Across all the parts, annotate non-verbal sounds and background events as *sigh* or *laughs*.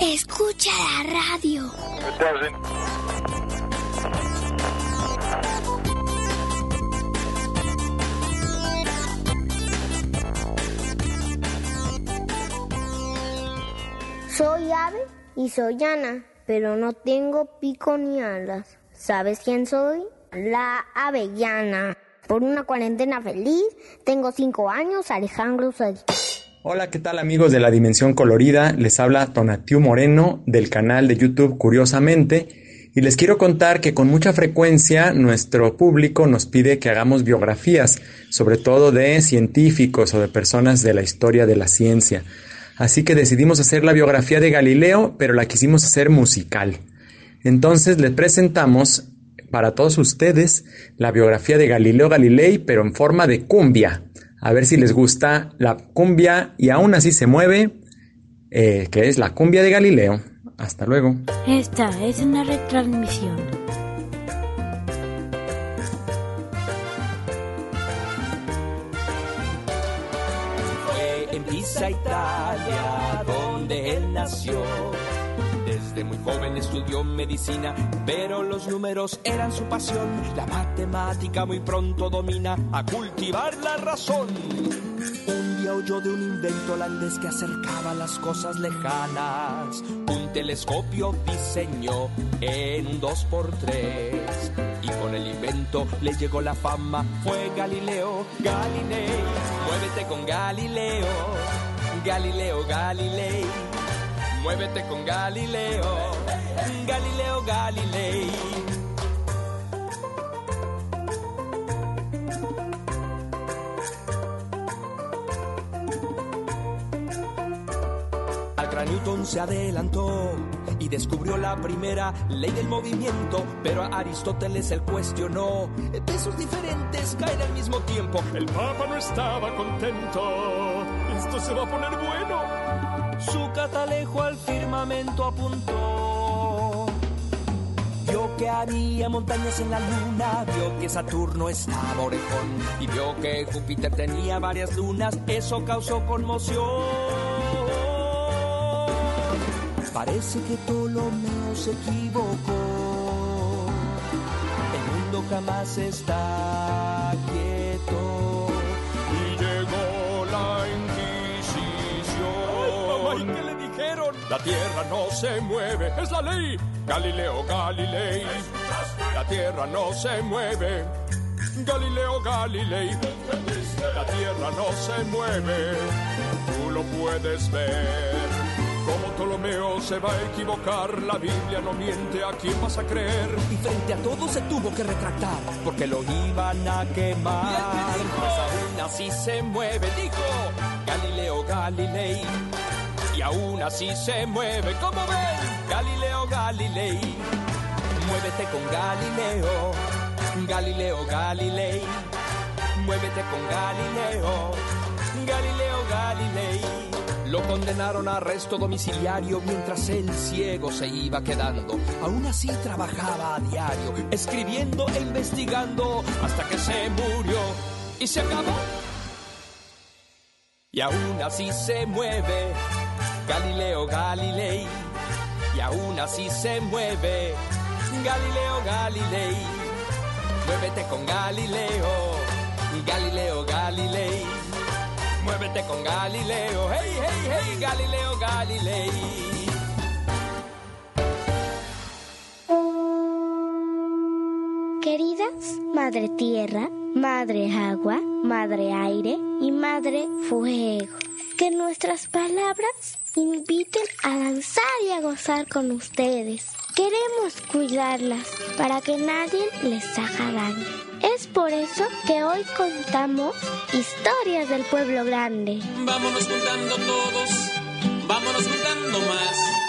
Escucha la radio. Soy ave y soy Ana, pero no tengo pico ni alas. ¿Sabes quién soy? La avellana. Por una cuarentena feliz, tengo cinco años, Alejandro soy. Hola, ¿qué tal amigos de la Dimensión Colorida? Les habla Tonatiu Moreno del canal de YouTube Curiosamente y les quiero contar que con mucha frecuencia nuestro público nos pide que hagamos biografías, sobre todo de científicos o de personas de la historia de la ciencia. Así que decidimos hacer la biografía de Galileo, pero la quisimos hacer musical. Entonces les presentamos para todos ustedes la biografía de Galileo Galilei, pero en forma de cumbia. A ver si les gusta la cumbia y aún así se mueve, eh, que es la cumbia de Galileo. Hasta luego. Esta es una retransmisión. Fue en Pisa, Italia, donde él nació. Desde muy joven estudió medicina, pero los números eran su pasión. La matemática muy pronto domina a cultivar la razón. Un día oyó de un invento holandés que acercaba las cosas lejanas. Un telescopio diseñó en un 2x3. Y con el invento le llegó la fama. Fue Galileo Galilei. Muévete con Galileo. Galileo Galilei. Muévete con Galileo, Galileo Galilei. Al gran Newton se adelantó y descubrió la primera ley del movimiento, pero a Aristóteles él cuestionó. Pesos diferentes caen al mismo tiempo. El Papa no estaba contento. Esto se va a poner bueno. Su catalejo al firmamento apuntó. Vio que había montañas en la luna, vio que Saturno estaba orejón y vio que Júpiter tenía varias lunas. Eso causó conmoción. Parece que Ptolomeo se equivocó. El mundo jamás está La tierra no se mueve, es la ley. Galileo Galilei. La tierra no se mueve. Galileo Galilei. La tierra no se mueve. Tú lo puedes ver. Como Ptolomeo se va a equivocar, la Biblia no miente, ¿a quién vas a creer? Y frente a todo se tuvo que retractar, porque lo iban a quemar. Pues aún así se mueve, dijo Galileo Galilei. Y aún así se mueve, como ven, Galileo Galilei. Muévete con Galileo, Galileo Galilei. Muévete con Galileo, Galileo Galilei. Lo condenaron a arresto domiciliario mientras el ciego se iba quedando. Aún así trabajaba a diario, escribiendo e investigando hasta que se murió y se acabó. Y aún así se mueve Galileo Galilei. Y aún así se mueve Galileo Galilei. Muévete con Galileo, Galileo Galilei. Muévete con Galileo, hey, hey, hey, Galileo Galilei. Queridas Madre Tierra, Madre Agua, Madre Aire y Madre Fuego, que nuestras palabras inviten a danzar y a gozar con ustedes. Queremos cuidarlas para que nadie les haga daño. Es por eso que hoy contamos historias del pueblo grande. Vámonos juntando todos, vámonos juntando más.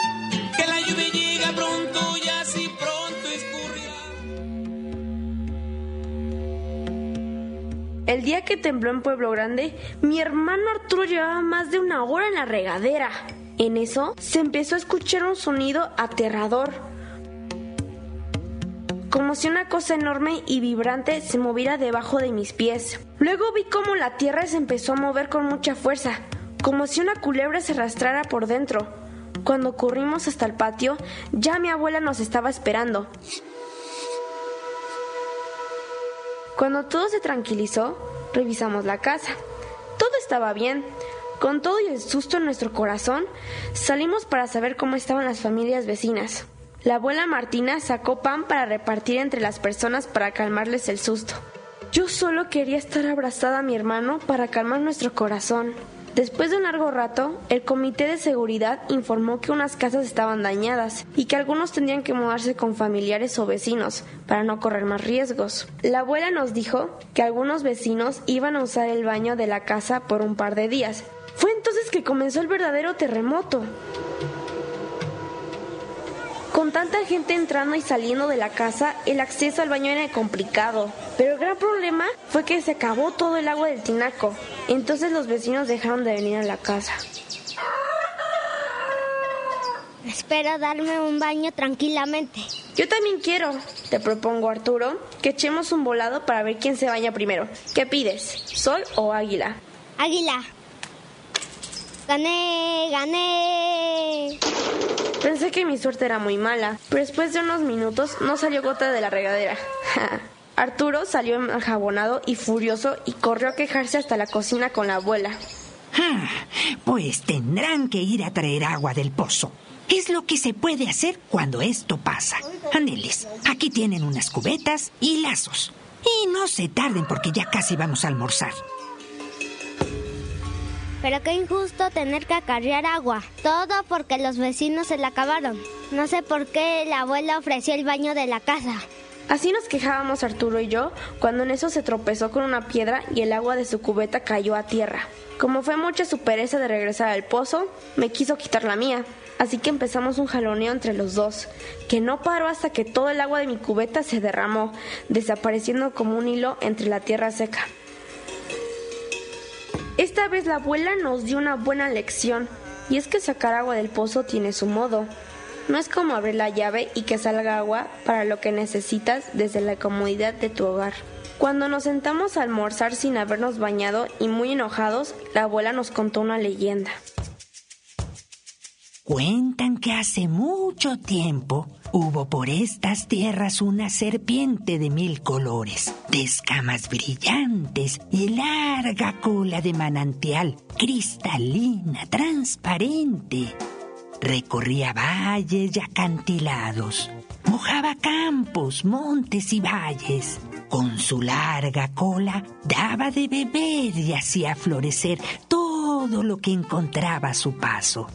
El día que tembló en Pueblo Grande, mi hermano Arturo llevaba más de una hora en la regadera. En eso se empezó a escuchar un sonido aterrador. Como si una cosa enorme y vibrante se moviera debajo de mis pies. Luego vi cómo la tierra se empezó a mover con mucha fuerza, como si una culebra se arrastrara por dentro. Cuando corrimos hasta el patio, ya mi abuela nos estaba esperando. Cuando todo se tranquilizó, revisamos la casa. Todo estaba bien. Con todo y el susto en nuestro corazón, salimos para saber cómo estaban las familias vecinas. La abuela Martina sacó pan para repartir entre las personas para calmarles el susto. Yo solo quería estar abrazada a mi hermano para calmar nuestro corazón. Después de un largo rato, el comité de seguridad informó que unas casas estaban dañadas y que algunos tendrían que mudarse con familiares o vecinos para no correr más riesgos. La abuela nos dijo que algunos vecinos iban a usar el baño de la casa por un par de días. Fue entonces que comenzó el verdadero terremoto. Con tanta gente entrando y saliendo de la casa, el acceso al baño era complicado. Pero el gran problema fue que se acabó todo el agua del tinaco. Entonces los vecinos dejaron de venir a la casa. Espero darme un baño tranquilamente. Yo también quiero. Te propongo, Arturo, que echemos un volado para ver quién se baña primero. ¿Qué pides? ¿Sol o águila? Águila. Gané, gané. Pensé que mi suerte era muy mala, pero después de unos minutos no salió gota de la regadera. Arturo salió enjabonado y furioso y corrió a quejarse hasta la cocina con la abuela. Pues tendrán que ir a traer agua del pozo. Es lo que se puede hacer cuando esto pasa. Aneles, aquí tienen unas cubetas y lazos. Y no se tarden porque ya casi vamos a almorzar. Pero qué injusto tener que acarrear agua. Todo porque los vecinos se la acabaron. No sé por qué la abuela ofreció el baño de la casa. Así nos quejábamos Arturo y yo cuando en eso se tropezó con una piedra y el agua de su cubeta cayó a tierra. Como fue mucha su pereza de regresar al pozo, me quiso quitar la mía. Así que empezamos un jaloneo entre los dos, que no paró hasta que todo el agua de mi cubeta se derramó, desapareciendo como un hilo entre la tierra seca. Esta vez la abuela nos dio una buena lección, y es que sacar agua del pozo tiene su modo. No es como abrir la llave y que salga agua para lo que necesitas desde la comodidad de tu hogar. Cuando nos sentamos a almorzar sin habernos bañado y muy enojados, la abuela nos contó una leyenda. Cuentan que hace mucho tiempo hubo por estas tierras una serpiente de mil colores, de escamas brillantes y larga cola de manantial, cristalina, transparente. Recorría valles y acantilados, mojaba campos, montes y valles. Con su larga cola daba de beber y hacía florecer todo lo que encontraba a su paso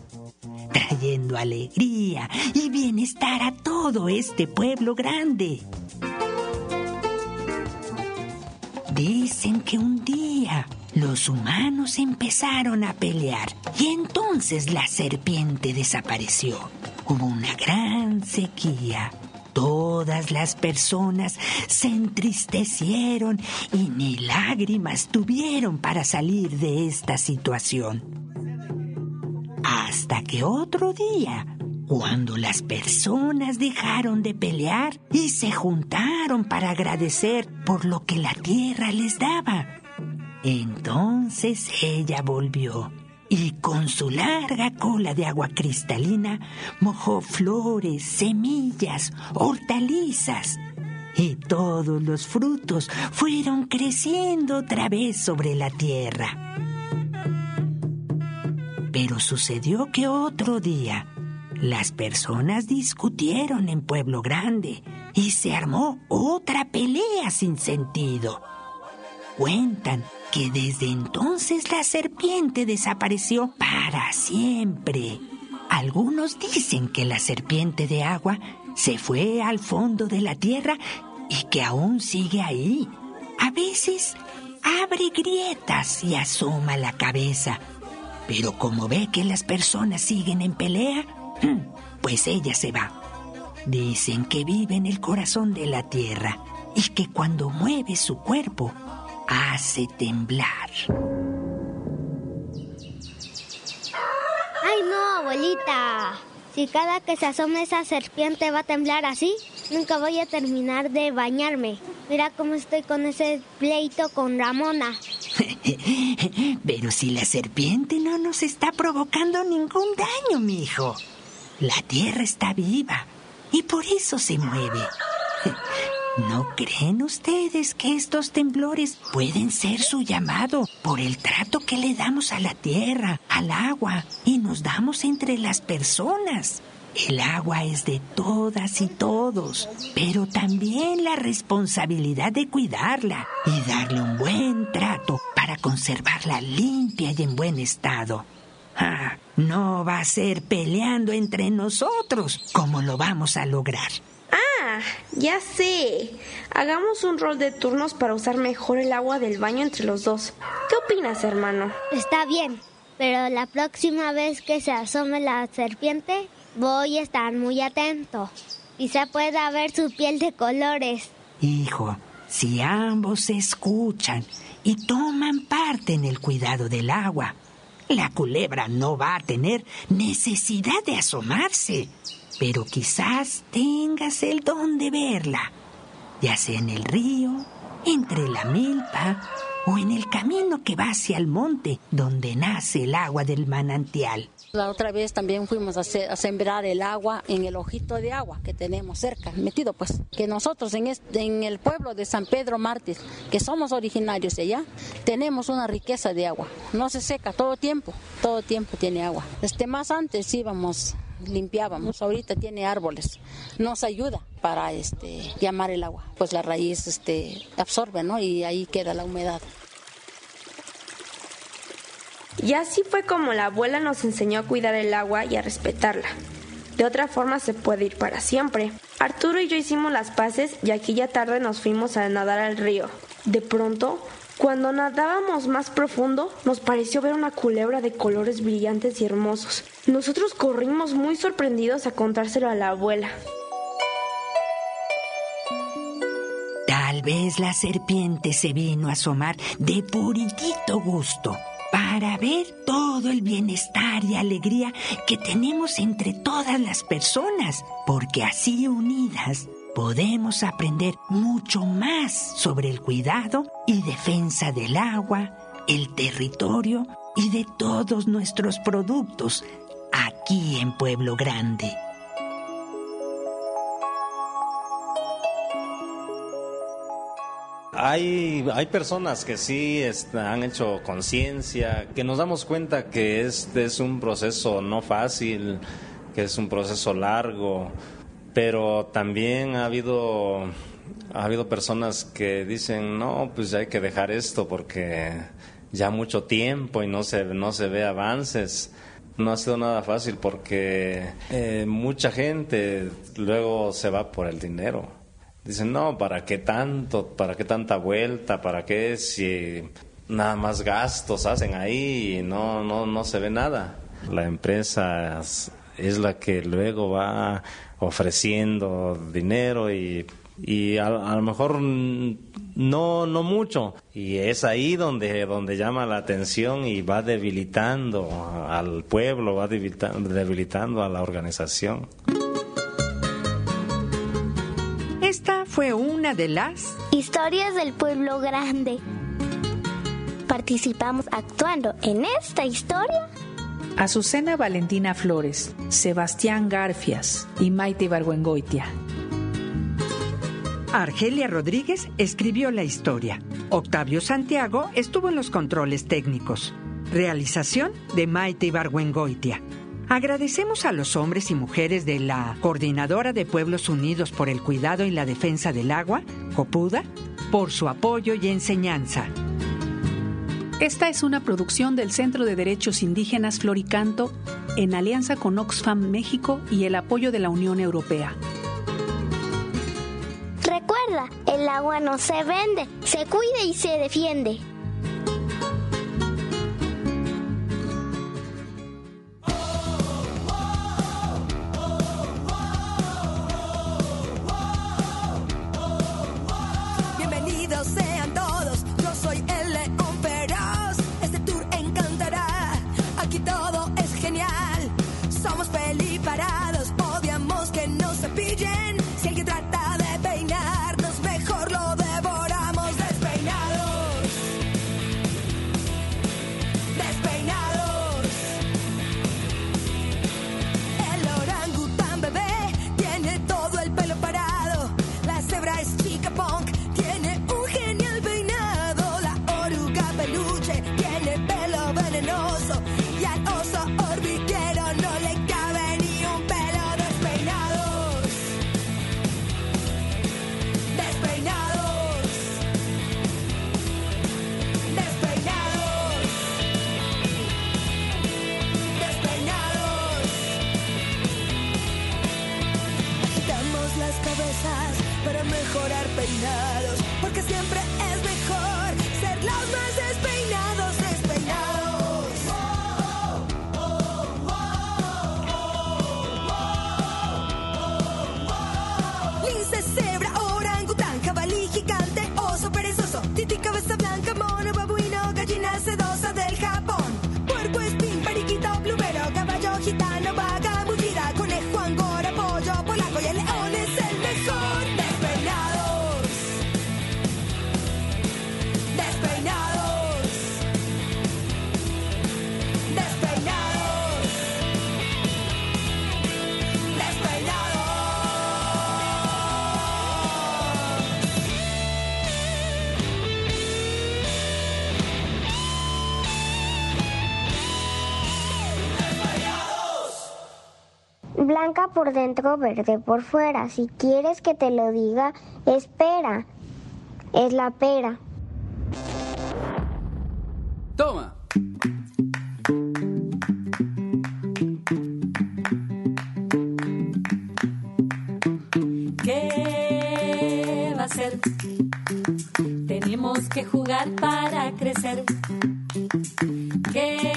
trayendo alegría y bienestar a todo este pueblo grande. Dicen que un día los humanos empezaron a pelear y entonces la serpiente desapareció. Hubo una gran sequía. Todas las personas se entristecieron y ni lágrimas tuvieron para salir de esta situación. Hasta que otro día, cuando las personas dejaron de pelear y se juntaron para agradecer por lo que la tierra les daba, entonces ella volvió y con su larga cola de agua cristalina mojó flores, semillas, hortalizas. Y todos los frutos fueron creciendo otra vez sobre la tierra. Pero sucedió que otro día las personas discutieron en Pueblo Grande y se armó otra pelea sin sentido. Cuentan que desde entonces la serpiente desapareció para siempre. Algunos dicen que la serpiente de agua se fue al fondo de la tierra y que aún sigue ahí. A veces abre grietas y asoma la cabeza. Pero como ve que las personas siguen en pelea, pues ella se va. Dicen que vive en el corazón de la tierra y que cuando mueve su cuerpo hace temblar. ¡Ay no, abuelita! Si cada que se asome esa serpiente va a temblar así, nunca voy a terminar de bañarme. Mira cómo estoy con ese pleito con Ramona. *laughs* Pero si la serpiente no nos está provocando ningún daño, mi hijo. La tierra está viva y por eso se mueve. *laughs* ¿No creen ustedes que estos temblores pueden ser su llamado por el trato que le damos a la tierra, al agua y nos damos entre las personas? El agua es de todas y todos, pero también la responsabilidad de cuidarla y darle un buen trato para conservarla limpia y en buen estado. Ah, no va a ser peleando entre nosotros como lo vamos a lograr. Ah, ya sé. Hagamos un rol de turnos para usar mejor el agua del baño entre los dos. ¿Qué opinas, hermano? Está bien, pero la próxima vez que se asome la serpiente, voy a estar muy atento. Quizá pueda ver su piel de colores. Hijo, si ambos se escuchan y toman parte en el cuidado del agua, la culebra no va a tener necesidad de asomarse pero quizás tengas el don de verla, ya sea en el río, entre la milpa o en el camino que va hacia el monte donde nace el agua del manantial. La otra vez también fuimos a, sembrar el agua en el ojito de agua que tenemos cerca, metido pues, que nosotros en, en el pueblo de San Pedro Mártir, que somos originarios de allá, tenemos una riqueza de agua. No se seca todo tiempo, todo tiempo tiene agua. Este, más antes íbamos limpiábamos. Ahorita tiene árboles. Nos ayuda para este llamar el agua. Pues la raíz este absorbe. Y ahí queda la humedad. Y así fue como la abuela nos enseñó a cuidar el agua y a respetarla. De otra forma se puede ir para siempre. Arturo y yo hicimos las paces y aquella tarde nos fuimos a nadar al río. De pronto cuando nadábamos más profundo, nos pareció ver una culebra de colores brillantes y hermosos. Nosotros corrimos muy sorprendidos a contárselo a la abuela. Tal vez la serpiente se vino a asomar de puritito gusto para ver todo el bienestar y alegría que tenemos entre todas las personas, porque así unidas podemos aprender mucho más sobre el cuidado y defensa del agua, el territorio y de todos nuestros productos aquí en Pueblo Grande. Hay, hay personas que sí han hecho conciencia, que nos damos cuenta que este es un proceso no fácil, que es un proceso largo, pero también ha habido ha habido personas que dicen no pues hay que dejar esto porque ya mucho tiempo y no se no se ve avances. No ha sido nada fácil porque eh, mucha gente luego se va por el dinero dicen no para qué tanto para qué tanta vuelta para qué si nada más gastos hacen ahí y no no no se ve nada la empresa es la que luego va ofreciendo dinero y, y a, lo mejor no no mucho. Y es ahí donde donde llama la atención y va debilitando al pueblo va debilitando, debilitando a la organización fue una de las historias del pueblo grande participamos actuando en esta historia Azucena Valentina Flores, Sebastián Garfias y Maite Barguengoitia. Argelia Rodríguez escribió la historia. Octavio Santiago estuvo en los controles técnicos. Realización de Maite Ibargüengoitia. Agradecemos a los hombres y mujeres de la Coordinadora de Pueblos Unidos por el Cuidado y la Defensa del Agua, COPUDA, por su apoyo y enseñanza. Esta es una producción del Centro de Derechos Indígenas Floricanto en alianza con Oxfam México y el apoyo de la Unión Europea. Recuerda, el agua no se vende, se cuida y se defiende. Blanca por dentro, verde por fuera. Si quieres que te lo diga, espera. Es la pera. Toma. ¿Qué va a ser? Tenemos que jugar para crecer. ¿Qué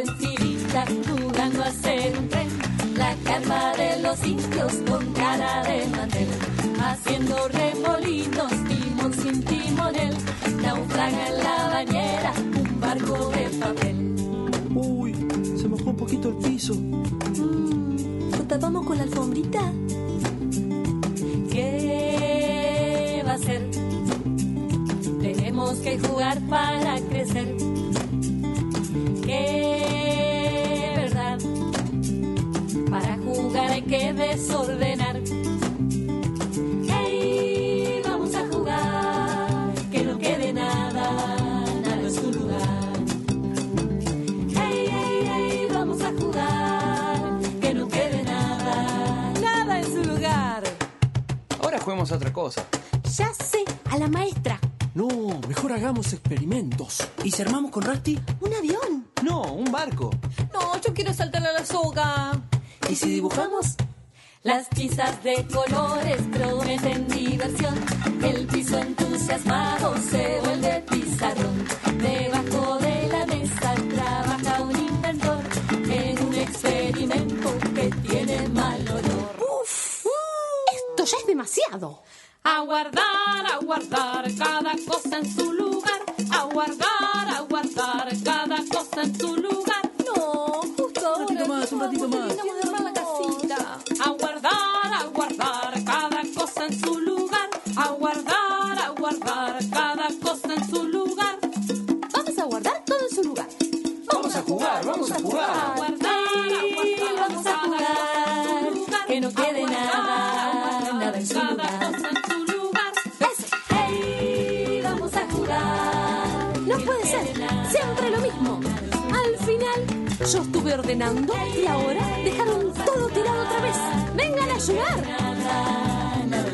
filita jugando a ser un tren. La carpa de los indios con cara de mantel. Haciendo remolinos, timón sin timonel. Naufraga en la bañera un barco de papel. Uy, se mojó un poquito el piso. ¿Lo tapamos con la alfombrita? ¿Qué va a ser? Tenemos que jugar para crecer. ¿Qué que desordenar. ¡Hey! Vamos a jugar. Que no quede nada, nada en su lugar. ¡Hey, hey, hey! Vamos a jugar. Que no quede nada, nada en su lugar. Ahora juguemos a otra cosa. Ya sé, a la maestra. No, mejor hagamos experimentos. ¿Y si armamos con Rusty? ¿Un avión? No, un barco. No, yo quiero saltar a la soga. ¿Y si dibujamos? Las pizzas de colores prometen diversión. El piso entusiasmado se vuelve pizarrón. Debajo de la mesa trabaja un inventor en un experimento que tiene mal olor. ¡Uf! Esto ya es demasiado. A guardar, a guardar cada cosa en su lugar. A guardar, a guardar cada cosa en su lugar. No, justo Un ratito más, un ratito más. jugar, vamos a jugar. Guardar, vamos a jugar. Que no quede nada, nada en su lugar. Hey, vamos a jugar. No puede ser, siempre lo mismo. Al final, yo estuve ordenando y ahora dejaron todo tirado otra vez. ¡Vengan a ayudar!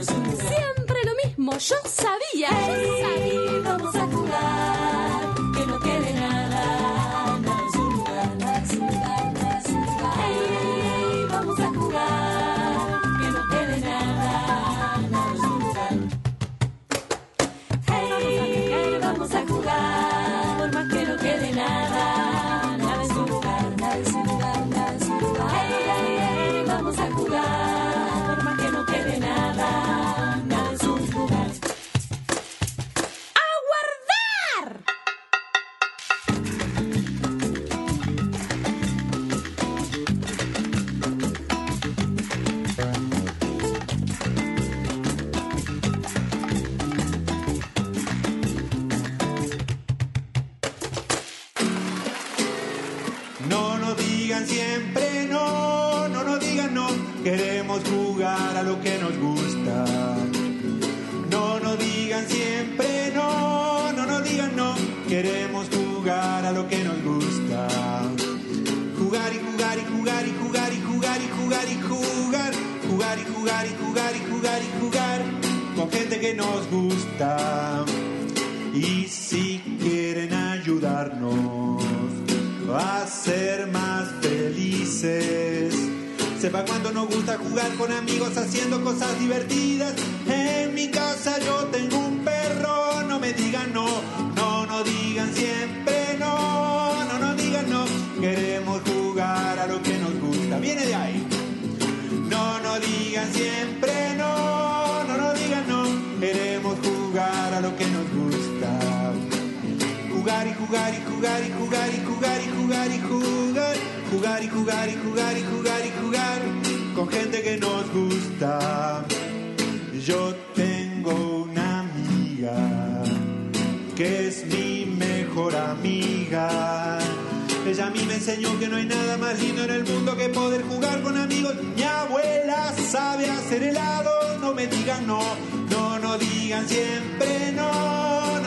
Siempre lo mismo, yo sabía, yo sabía. Ayudarnos a ser más felices. Sepa cuánto nos gusta jugar con amigos haciendo cosas divertidas. En mi casa yo tengo un perro, no me digan no, no, no digan siempre no, no, no digan no. Queremos jugar a lo que nos gusta. Viene de ahí. No, no digan siempre jugar y jugar y jugar y jugar y jugar y jugar y jugar, jugar y jugar y jugar y jugar y jugar con gente que nos gusta. Yo tengo una amiga que es mi mejor amiga. Ella a mí me enseñó que no hay nada más lindo en el mundo que poder jugar con amigos. Mi abuela sabe hacer helado, no me digan no, no, no digan siempre no,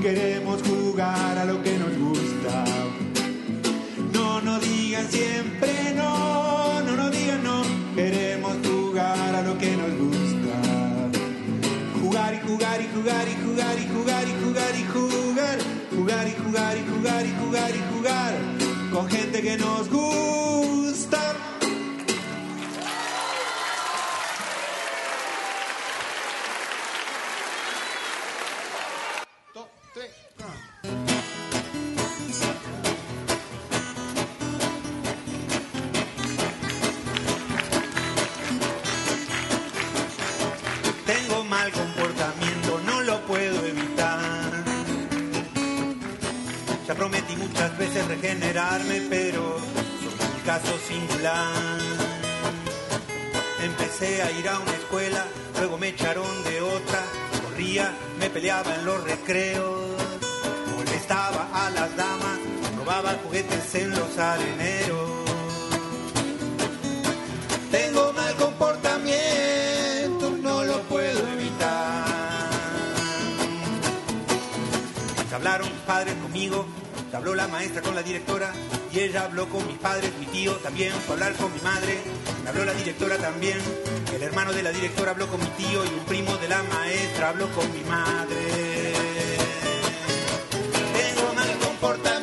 Queremos jugar a lo que nos gusta. No, no digan siempre no, no, no digan no. Queremos jugar a lo que nos gusta. Jugar y jugar y jugar y jugar y jugar y jugar y jugar. Jugar y jugar y jugar y jugar y jugar con gente que nos gusta. Tengo mal comportamiento, no lo puedo evitar. Ya prometí muchas veces regenerarme, pero soy un caso singular. Empecé a ir a una escuela, luego me echaron de otra. Corría, me peleaba en los recreos, molestaba a las damas, robaba juguetes en los areneros. Tengo padres conmigo, habló la maestra con la directora y ella habló con mis padres, mi tío también fue a hablar con mi madre, me habló la directora también, el hermano de la directora habló con mi tío y un primo de la maestra habló con mi madre. Tengo mal comportamiento,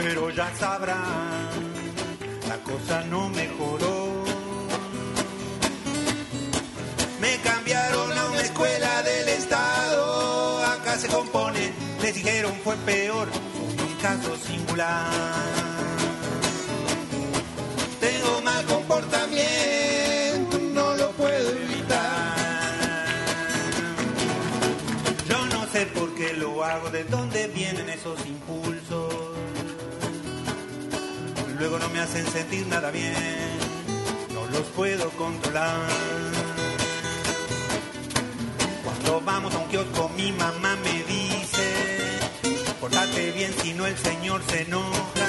Pero ya sabrán, la cosa no mejoró. Me cambiaron a una escuela del Estado. Acá se compone, les dijeron fue peor. Un caso singular. Tengo mal comportamiento, no lo puedo evitar. Yo no sé por qué lo hago, de dónde vienen esos impulsos. Me hacen sentir nada bien, no los puedo controlar. Cuando vamos a un kiosco, mi mamá me dice: Portate bien, si no el señor se enoja.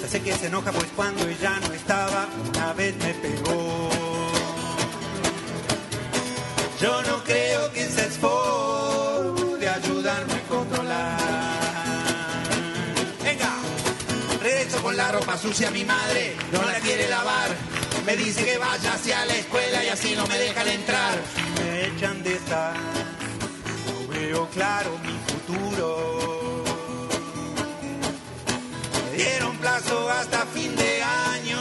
Ya sé que se enoja pues cuando ella no estaba, una vez me pegó. Yo no creo que se esforce la ropa sucia, mi madre no la quiere lavar. Me dice que vaya hacia la escuela y así no me dejan entrar. Me echan de estar, no veo claro mi futuro. Me dieron plazo hasta fin de año,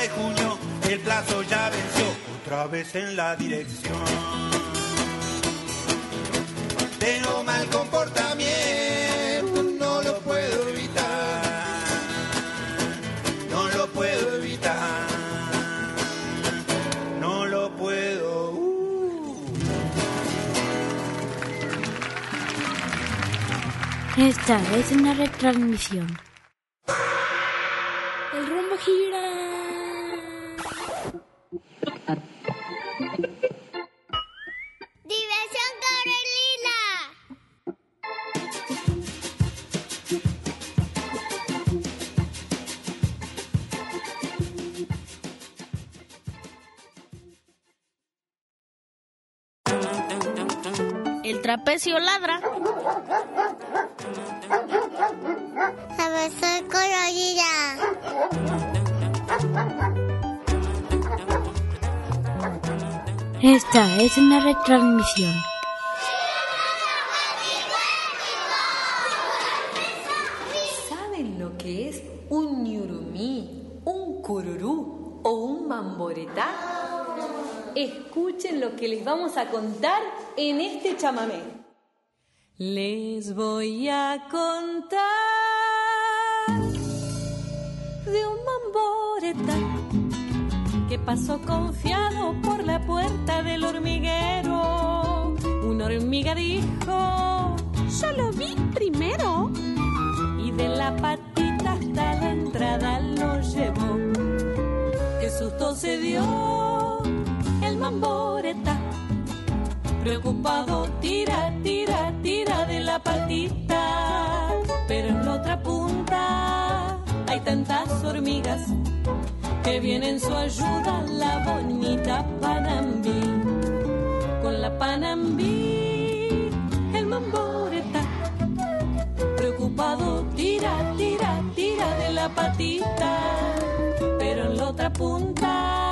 de junio, el plazo ya venció, otra vez en la dirección. Tengo mal comportamiento, Esta es una retransmisión. El rumbo gira. Trapecio ladra. Diversión colorida. Esta es una retransmisión. ¿Saben lo que es un ñurumí, un cururú o un mamboretá? Lo que les vamos a contar en este chamamé. Les voy a contar de un mamboretá que pasó confiado por la puerta del hormiguero. Una hormiga dijo, yo lo vi primero. Y de la patita hasta la entrada lo llevó. Qué susto se dio el mamboreta. Preocupado, tira, tira, tira de la patita. Pero en la otra punta hay tantas hormigas que viene en su ayuda la bonita Panambí. Con la Panambí, el mamboreta, preocupado, tira, tira, tira de la patita. Pero en la otra punta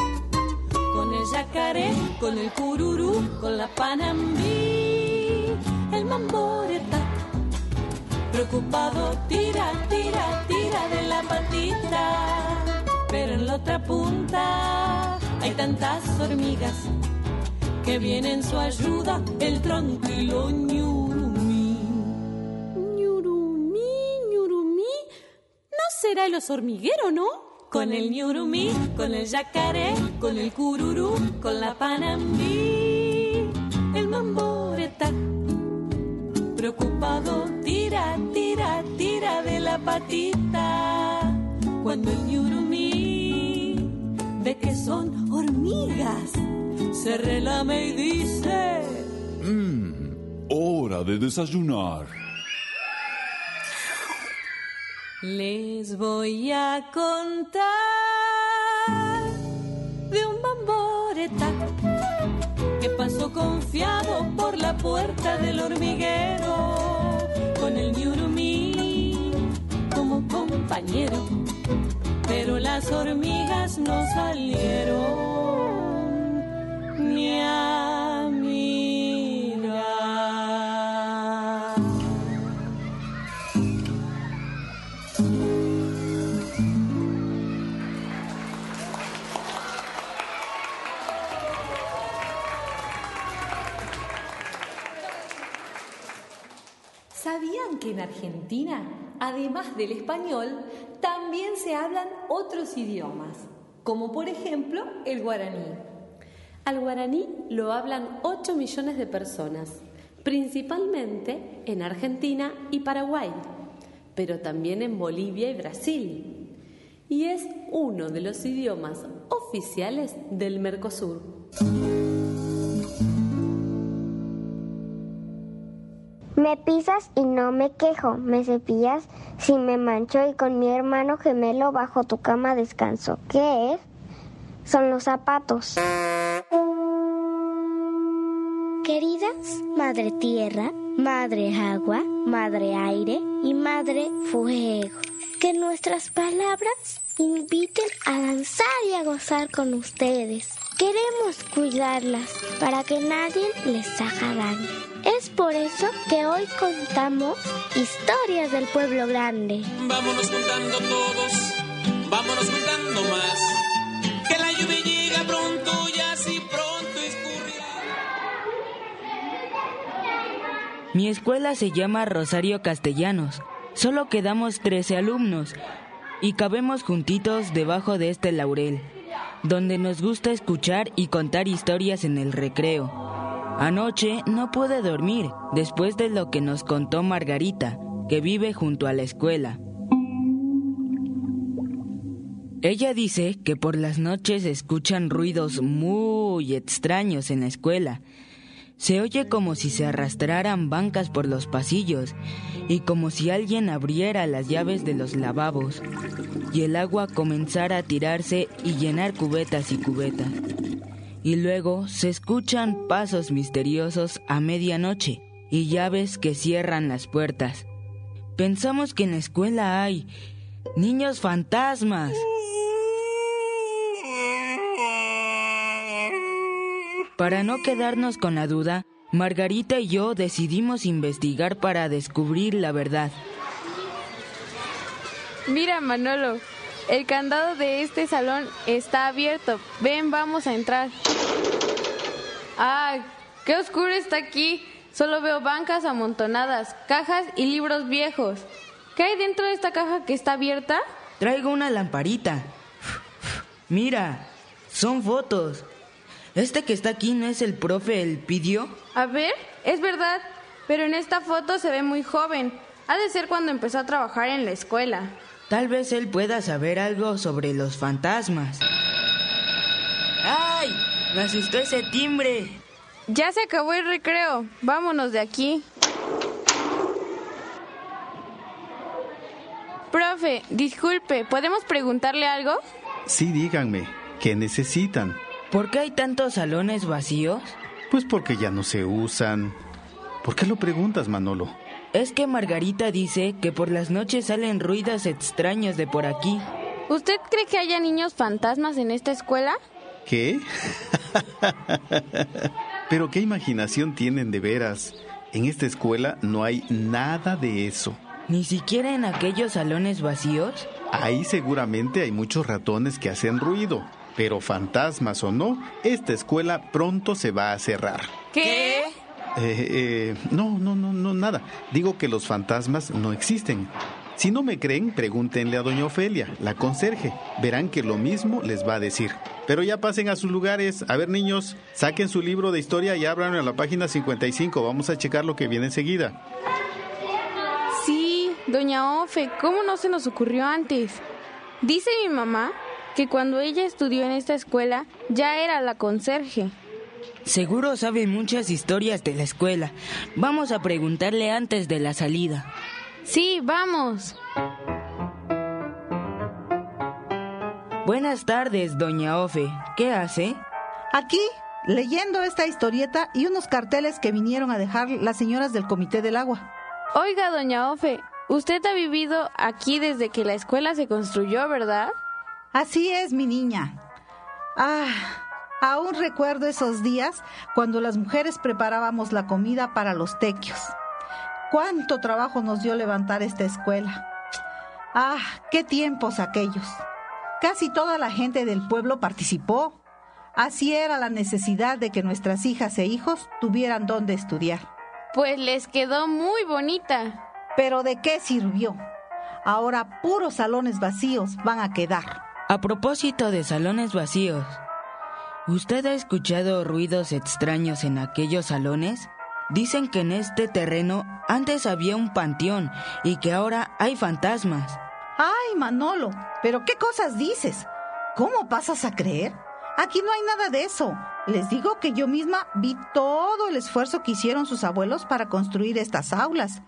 Yacaré, con el cururú, con la panambí, el mamboreta. Preocupado, tira, tira, tira de la patita. Pero en la otra punta hay tantas hormigas que viene en su ayuda el tranquilo ñurumí. ñurumí, ñurumí. ¿No será el oso hormiguero, no? Con el ñurumí, con el yacaré, con el cururú, con la panambí, el mamboreta. Preocupado, tira, tira, tira de la patita. Cuando el ñurumí ve que son hormigas, se relame y dice... Mmm, hora de desayunar. Les voy a contar de un mamboreta que pasó confiado por la puerta del hormiguero con el ñurumí como compañero. Pero las hormigas no salieron ni a que en Argentina, además del español, también se hablan otros idiomas? como por ejemplo el guaraní. Al guaraní lo hablan 8 millones de personas, principalmente en Argentina y Paraguay, pero también en Bolivia y Brasil. Y es uno de los idiomas oficiales del Mercosur. Me pisas y no me quejo, me cepillas si me mancho y con mi hermano gemelo bajo tu cama descanso. ¿Qué es? Son los zapatos. Queridas Madre Tierra, Madre Agua, Madre Aire y Madre Fuego, que nuestras palabras inviten a danzar y a gozar con ustedes. Queremos cuidarlas para que nadie les haga daño. Es por eso que hoy contamos historias del pueblo grande. Vámonos juntando todos, vámonos juntando más. Que la lluvia llega pronto y así pronto escurrirá. Mi escuela se llama Rosario Castellanos. Solo quedamos 13 alumnos y cabemos juntitos debajo de este laurel, donde nos gusta escuchar y contar historias en el recreo. Anoche no pude dormir después de lo que nos contó Margarita, que vive junto a la escuela. Ella dice que por las noches escuchan ruidos muy extraños en la escuela. Se oye como si se arrastraran bancas por los pasillos y como si alguien abriera las llaves de los lavabos y el agua comenzara a tirarse y llenar cubetas y cubetas. Y luego se escuchan pasos misteriosos a medianoche y llaves que cierran las puertas. Pensamos que en la escuela hay niños fantasmas. Para no quedarnos con la duda, Margarita y yo decidimos investigar para descubrir la verdad. Mira, Manolo, el candado de este salón está abierto. Ven, vamos a entrar. ¡Ah! ¡Qué oscuro está aquí! Solo veo bancas amontonadas, cajas y libros viejos. ¿Qué hay dentro de esta caja que está abierta? Traigo una lamparita. Mira, son fotos. Este que está aquí no es el profe El Pidio. A ver, es verdad, pero en esta foto se ve muy joven. Ha de ser cuando empezó a trabajar en la escuela. Tal vez él pueda saber algo sobre los fantasmas. ¡Ay! Me asustó ese timbre. Ya se acabó el recreo. Vámonos de aquí. Profe, disculpe, ¿podemos preguntarle algo? Sí, díganme, ¿qué necesitan? ¿Por qué hay tantos salones vacíos? Pues porque ya no se usan. ¿Por qué lo preguntas, Manolo? Es que Margarita dice que por las noches salen ruidos extraños de por aquí. ¿Usted cree que haya niños fantasmas en esta escuela? ¿Qué? *laughs* Pero qué imaginación tienen de veras. En esta escuela no hay nada de eso. ¿Ni siquiera en aquellos salones vacíos? Ahí seguramente hay muchos ratones que hacen ruido. Pero fantasmas o no, esta escuela pronto se va a cerrar. ¿Qué? Eh, eh, no, no, no, no, nada. Digo que los fantasmas no existen. Si no me creen, pregúntenle a doña Ofelia, la conserje. Verán que lo mismo les va a decir. Pero ya pasen a sus lugares. A ver, niños, saquen su libro de historia y abran a la página 55. Vamos a checar lo que viene enseguida. Sí, doña Ofe, ¿cómo no se nos ocurrió antes? Dice mi mamá que cuando ella estudió en esta escuela ya era la conserje. Seguro sabe muchas historias de la escuela. Vamos a preguntarle antes de la salida. Sí, vamos. Buenas tardes, doña Ofe. ¿Qué hace? Aquí, leyendo esta historieta y unos carteles que vinieron a dejar las señoras del Comité del Agua. Oiga, doña Ofe, usted ha vivido aquí desde que la escuela se construyó, ¿verdad? Así es, mi niña. Ah, aún recuerdo esos días cuando las mujeres preparábamos la comida para los tequios. Cuánto trabajo nos dio levantar esta escuela. Ah, qué tiempos aquellos. Casi toda la gente del pueblo participó. Así era la necesidad de que nuestras hijas e hijos tuvieran donde estudiar. Pues les quedó muy bonita. Pero ¿de qué sirvió? Ahora puros salones vacíos van a quedar. A propósito de salones vacíos, ¿usted ha escuchado ruidos extraños en aquellos salones? Dicen que en este terreno antes había un panteón y que ahora hay fantasmas. Ay, Manolo, pero ¿qué cosas dices? ¿Cómo pasas a creer? Aquí no hay nada de eso. Les digo que yo misma vi todo el esfuerzo que hicieron sus abuelos para construir estas aulas.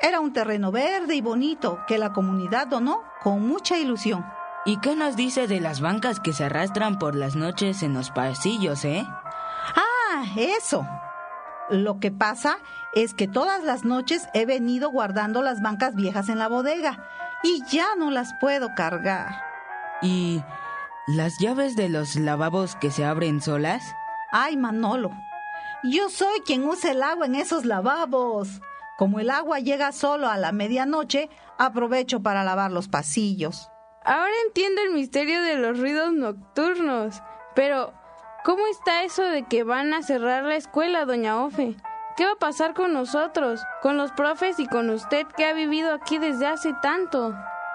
Era un terreno verde y bonito que la comunidad donó con mucha ilusión. ¿Y qué nos dice de las bancas que se arrastran por las noches en los pasillos, eh? Ah, eso. Lo que pasa es que todas las noches he venido guardando las bancas viejas en la bodega y ya no las puedo cargar. ¿Y las llaves de los lavabos que se abren solas? Ay, Manolo, yo soy quien usa el agua en esos lavabos. Como el agua llega solo a la medianoche, aprovecho para lavar los pasillos. Ahora entiendo el misterio de los ruidos nocturnos. Pero, ¿cómo está eso de que van a cerrar la escuela, doña Ofe? ¿Qué va a pasar con nosotros, con los profes y con usted que ha vivido aquí desde hace tanto?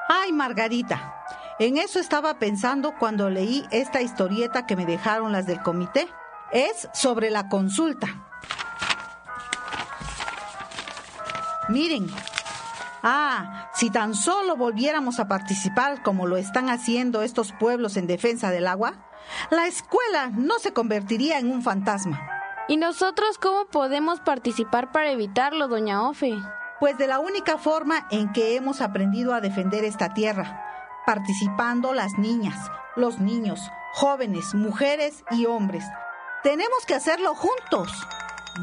Ay, Margarita, en eso estaba pensando cuando leí esta historieta que me dejaron las del comité. Es sobre la consulta. Miren. Ah, si tan solo volviéramos a participar como lo están haciendo estos pueblos en defensa del agua, la escuela no se convertiría en un fantasma. ¿Y nosotros cómo podemos participar para evitarlo, doña Ofe? Pues de la única forma en que hemos aprendido a defender esta tierra, participando las niñas, los niños, jóvenes, mujeres y hombres. Tenemos que hacerlo juntos.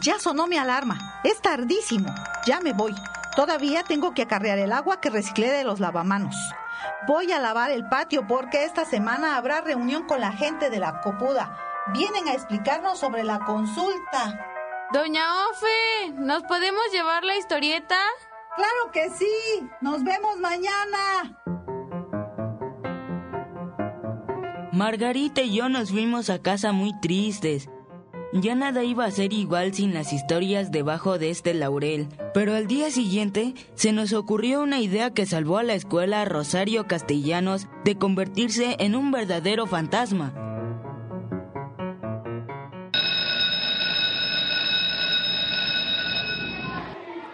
Ya sonó mi alarma. Es tardísimo. Ya me voy. Todavía tengo que acarrear el agua que reciclé de los lavamanos. Voy a lavar el patio porque esta semana habrá reunión con la gente de la copuda. Vienen a explicarnos sobre la consulta. Doña Ofe, ¿nos podemos llevar la historieta? Claro que sí. Nos vemos mañana. Margarita y yo nos fuimos a casa muy tristes. Ya nada iba a ser igual sin las historias debajo de este laurel. Pero al día siguiente se nos ocurrió una idea que salvó a la escuela Rosario Castellanos de convertirse en un verdadero fantasma.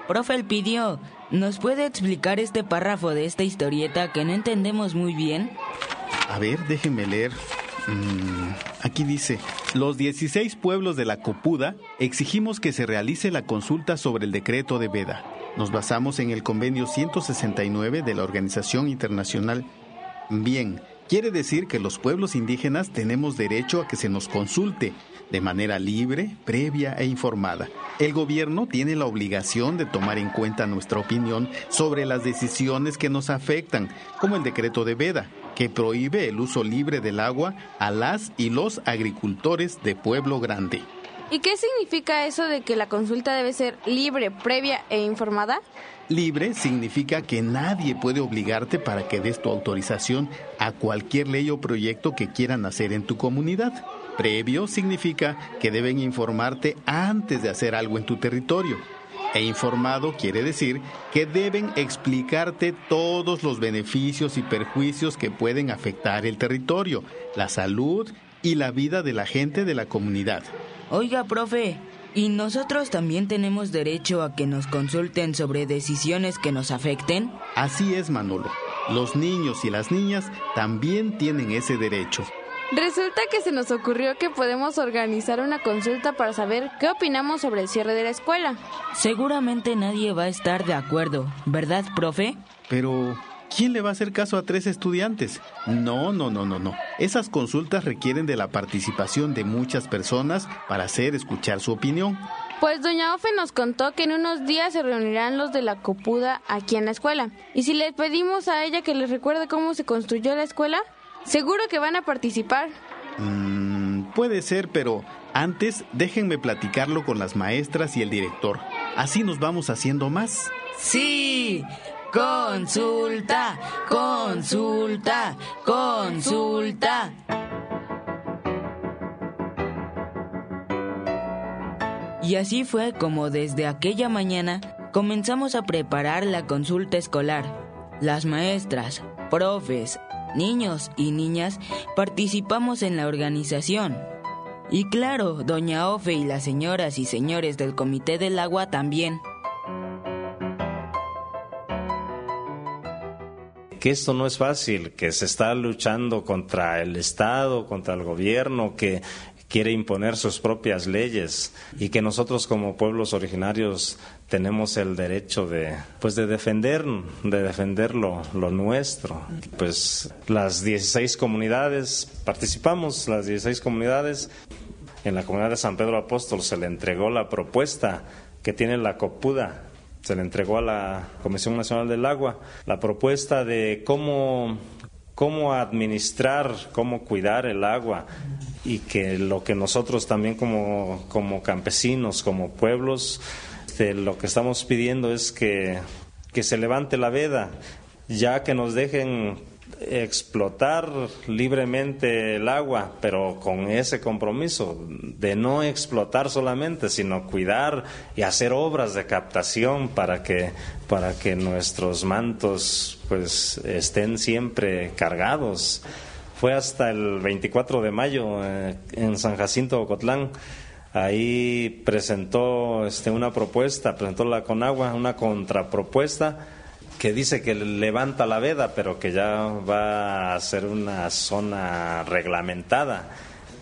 Profe Elpidio, ¿nos puede explicar este párrafo de esta historieta que no entendemos muy bien? A ver, déjenme leer. Mm, aquí dice, los 16 pueblos de la Copuda exigimos que se realice la consulta sobre el decreto de Veda. Nos basamos en el convenio 169 de la Organización Internacional. Bien, quiere decir que los pueblos indígenas tenemos derecho a que se nos consulte de manera libre, previa e informada. El gobierno tiene la obligación de tomar en cuenta nuestra opinión sobre las decisiones que nos afectan, como el decreto de Veda, que prohíbe el uso libre del agua a las y los agricultores de Pueblo Grande. ¿Y qué significa eso de que la consulta debe ser libre, previa e informada? Libre significa que nadie puede obligarte para que des tu autorización a cualquier ley o proyecto que quieran hacer en tu comunidad. Previo significa que deben informarte antes de hacer algo en tu territorio. E informado quiere decir que deben explicarte todos los beneficios y perjuicios que pueden afectar el territorio, la salud y la vida de la gente de la comunidad. Oiga, profe, ¿y nosotros también tenemos derecho a que nos consulten sobre decisiones que nos afecten? Así es, Manolo. Los niños y las niñas también tienen ese derecho. Resulta que se nos ocurrió que podemos organizar una consulta para saber qué opinamos sobre el cierre de la escuela. Seguramente nadie va a estar de acuerdo, ¿verdad, profe? Pero, ¿quién le va a hacer caso a tres estudiantes? No, no, no, no, no. Esas consultas requieren de la participación de muchas personas para hacer escuchar su opinión. Pues doña Ofe nos contó que en unos días se reunirán los de la copuda aquí en la escuela. Y si les pedimos a ella que les recuerde cómo se construyó la escuela, seguro que van a participar. Mm, puede ser, pero antes déjenme platicarlo con las maestras y el director. Así nos vamos haciendo más. Sí, consulta, consulta, consulta. Y así fue como desde aquella mañana comenzamos a preparar la consulta escolar. Las maestras, profes, niños y niñas participamos en la organización. Y claro, doña Ofe y las señoras y señores del Comité del Agua también. que esto no es fácil, que se está luchando contra el Estado, contra el gobierno, que quiere imponer sus propias leyes y que nosotros como pueblos originarios tenemos el derecho de pues de defender de defender lo, lo nuestro. Pues las 16 comunidades participamos las 16 comunidades. En la comunidad de San Pedro Apóstol se le entregó la propuesta que tiene la copuda se le entregó a la Comisión Nacional del Agua la propuesta de cómo, cómo administrar, cómo cuidar el agua y que lo que nosotros también como, como campesinos, como pueblos, lo que estamos pidiendo es que, que se levante la veda, ya que nos dejen explotar libremente el agua, pero con ese compromiso de no explotar solamente, sino cuidar y hacer obras de captación para que para que nuestros mantos pues estén siempre cargados. Fue hasta el 24 de mayo eh, en San Jacinto Ocotlán. Ahí presentó este, una propuesta, presentó la Conagua, una contrapropuesta que dice que levanta la veda, pero que ya va a ser una zona reglamentada.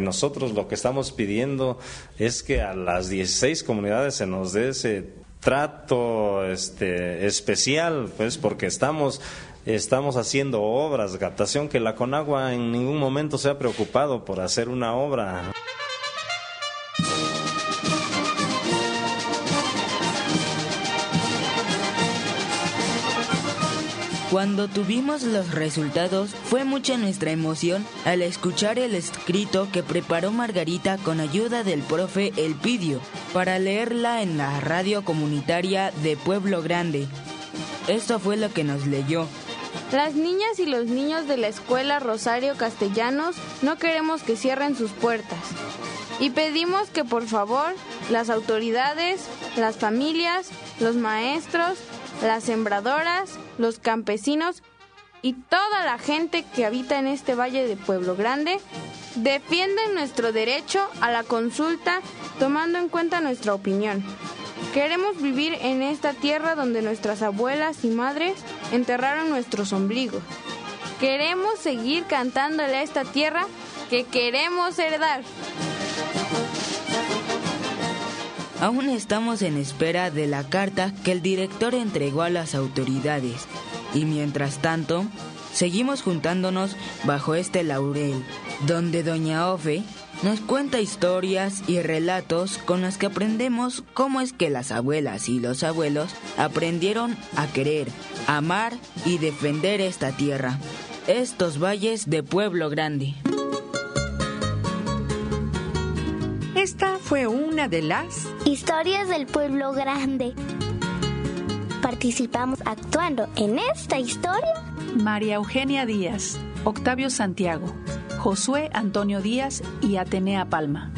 Nosotros lo que estamos pidiendo es que a las 16 comunidades se nos dé ese trato este, especial, pues porque estamos estamos haciendo obras captación que la Conagua en ningún momento se ha preocupado por hacer una obra. Cuando tuvimos los resultados, fue mucha nuestra emoción al escuchar el escrito que preparó Margarita con ayuda del profe Elpidio para leerla en la radio comunitaria de Pueblo Grande. Esto fue lo que nos leyó. Las niñas y los niños de la escuela Rosario Castellanos no queremos que cierren sus puertas. Y pedimos que por favor las autoridades, las familias, los maestros, las sembradoras, los campesinos y toda la gente que habita en este valle de Pueblo Grande defienden nuestro derecho a la consulta tomando en cuenta nuestra opinión. Queremos vivir en esta tierra donde nuestras abuelas y madres enterraron nuestros ombligos. Queremos seguir cantándole a esta tierra que queremos heredar. Aún estamos en espera de la carta que el director entregó a las autoridades y mientras tanto seguimos juntándonos bajo este laurel, donde Doña Ofe nos cuenta historias y relatos con los que aprendemos cómo es que las abuelas y los abuelos aprendieron a querer, amar y defender esta tierra, estos valles de Pueblo Grande. Esta fue una de las historias del pueblo grande. Participamos actuando en esta historia. María Eugenia Díaz, Octavio Santiago, Josué Antonio Díaz y Atenea Palma.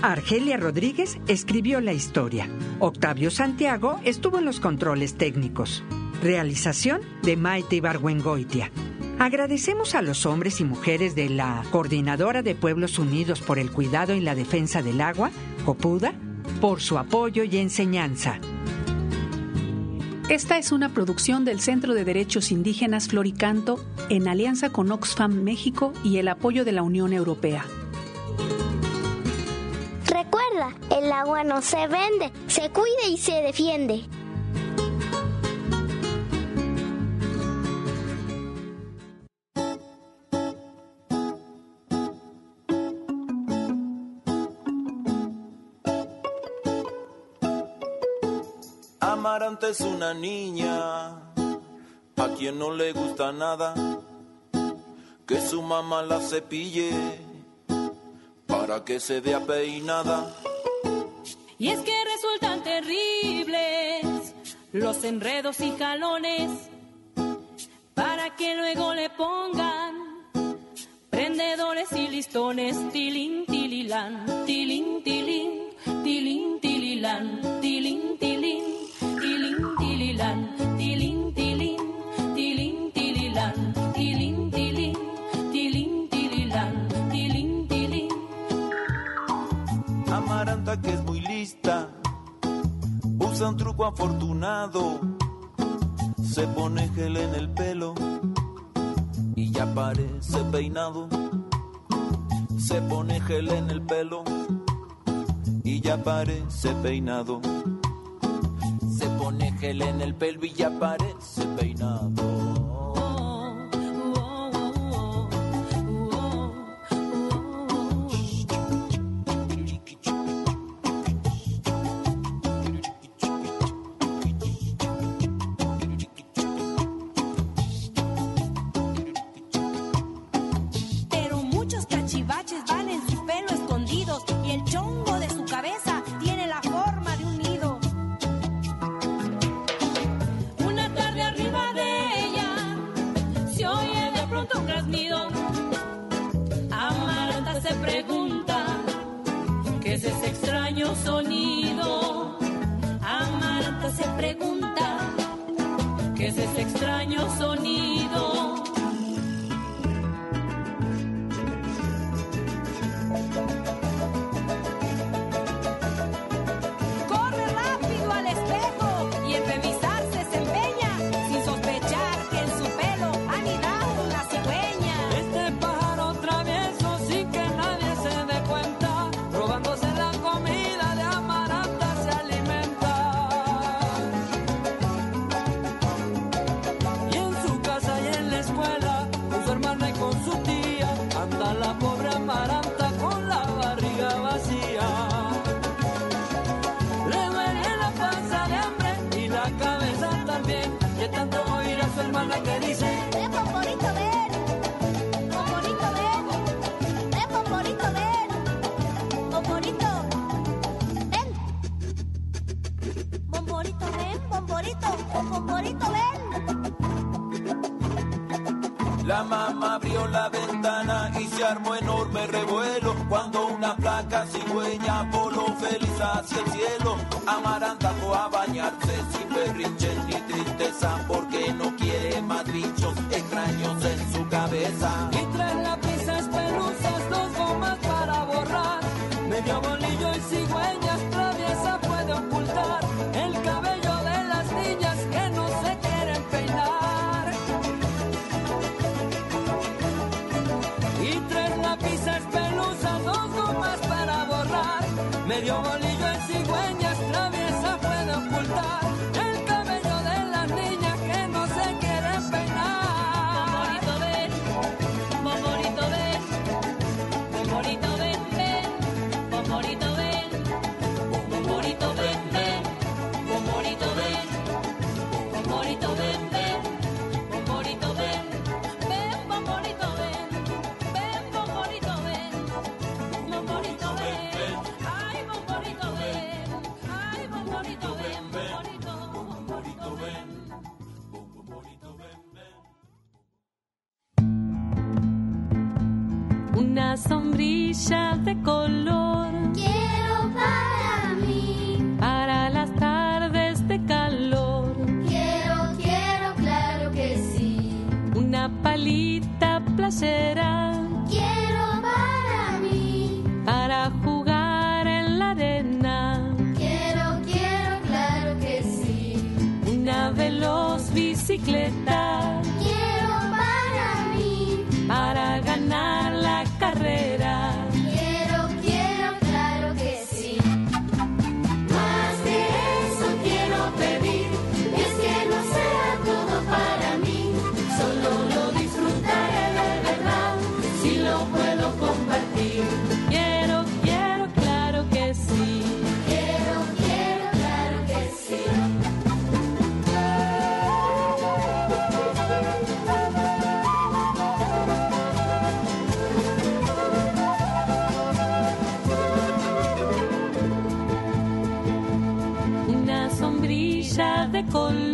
Argelia Rodríguez escribió la historia. Octavio Santiago estuvo en los controles técnicos. Realización de Maite Ibargüengoitia. Agradecemos a los hombres y mujeres de la Coordinadora de Pueblos Unidos por el Cuidado y la Defensa del Agua, COPUDA, por su apoyo y enseñanza. Esta es una producción del Centro de Derechos Indígenas Floricanto en alianza con Oxfam México y el apoyo de la Unión Europea. Recuerda, el agua no se vende, se cuida y se defiende. Amarante es una niña a quien no le gusta nada que su mamá la cepille para que se vea peinada. Y es que resultan terribles los enredos y jalones para que luego le pongan prendedores y listones, tilín, tililán, tilín, tilín, tilín, tilín, tilín, tililán, tilín, tilín, tilín, tililán, tilín, tilín, tilín, tililán. Amaranta que es muy lista, usa un truco afortunado, se pone gel en el pelo y ya parece peinado. Se pone gel en el pelo y ya parece peinado en el pelvis y aparece peinado. de cigüeñas traviesa puede ocultar. una sombrilla de color. Quiero para mí. Para las tardes de calor. Quiero, quiero, claro que sí. Una palita placera Quiero para mí. Para jugar en la arena. Quiero, quiero, claro que sí. Una veloz bicicleta. con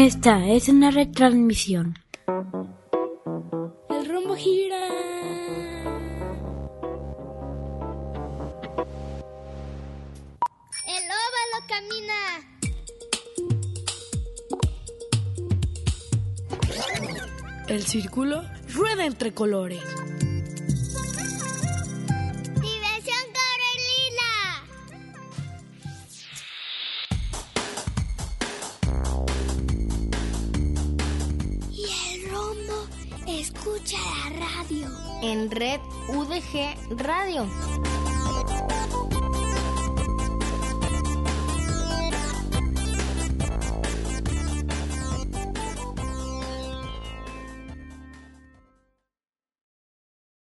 Esta es una retransmisión. El rumbo gira. El óvalo camina. El círculo rueda entre colores. UDG Radio.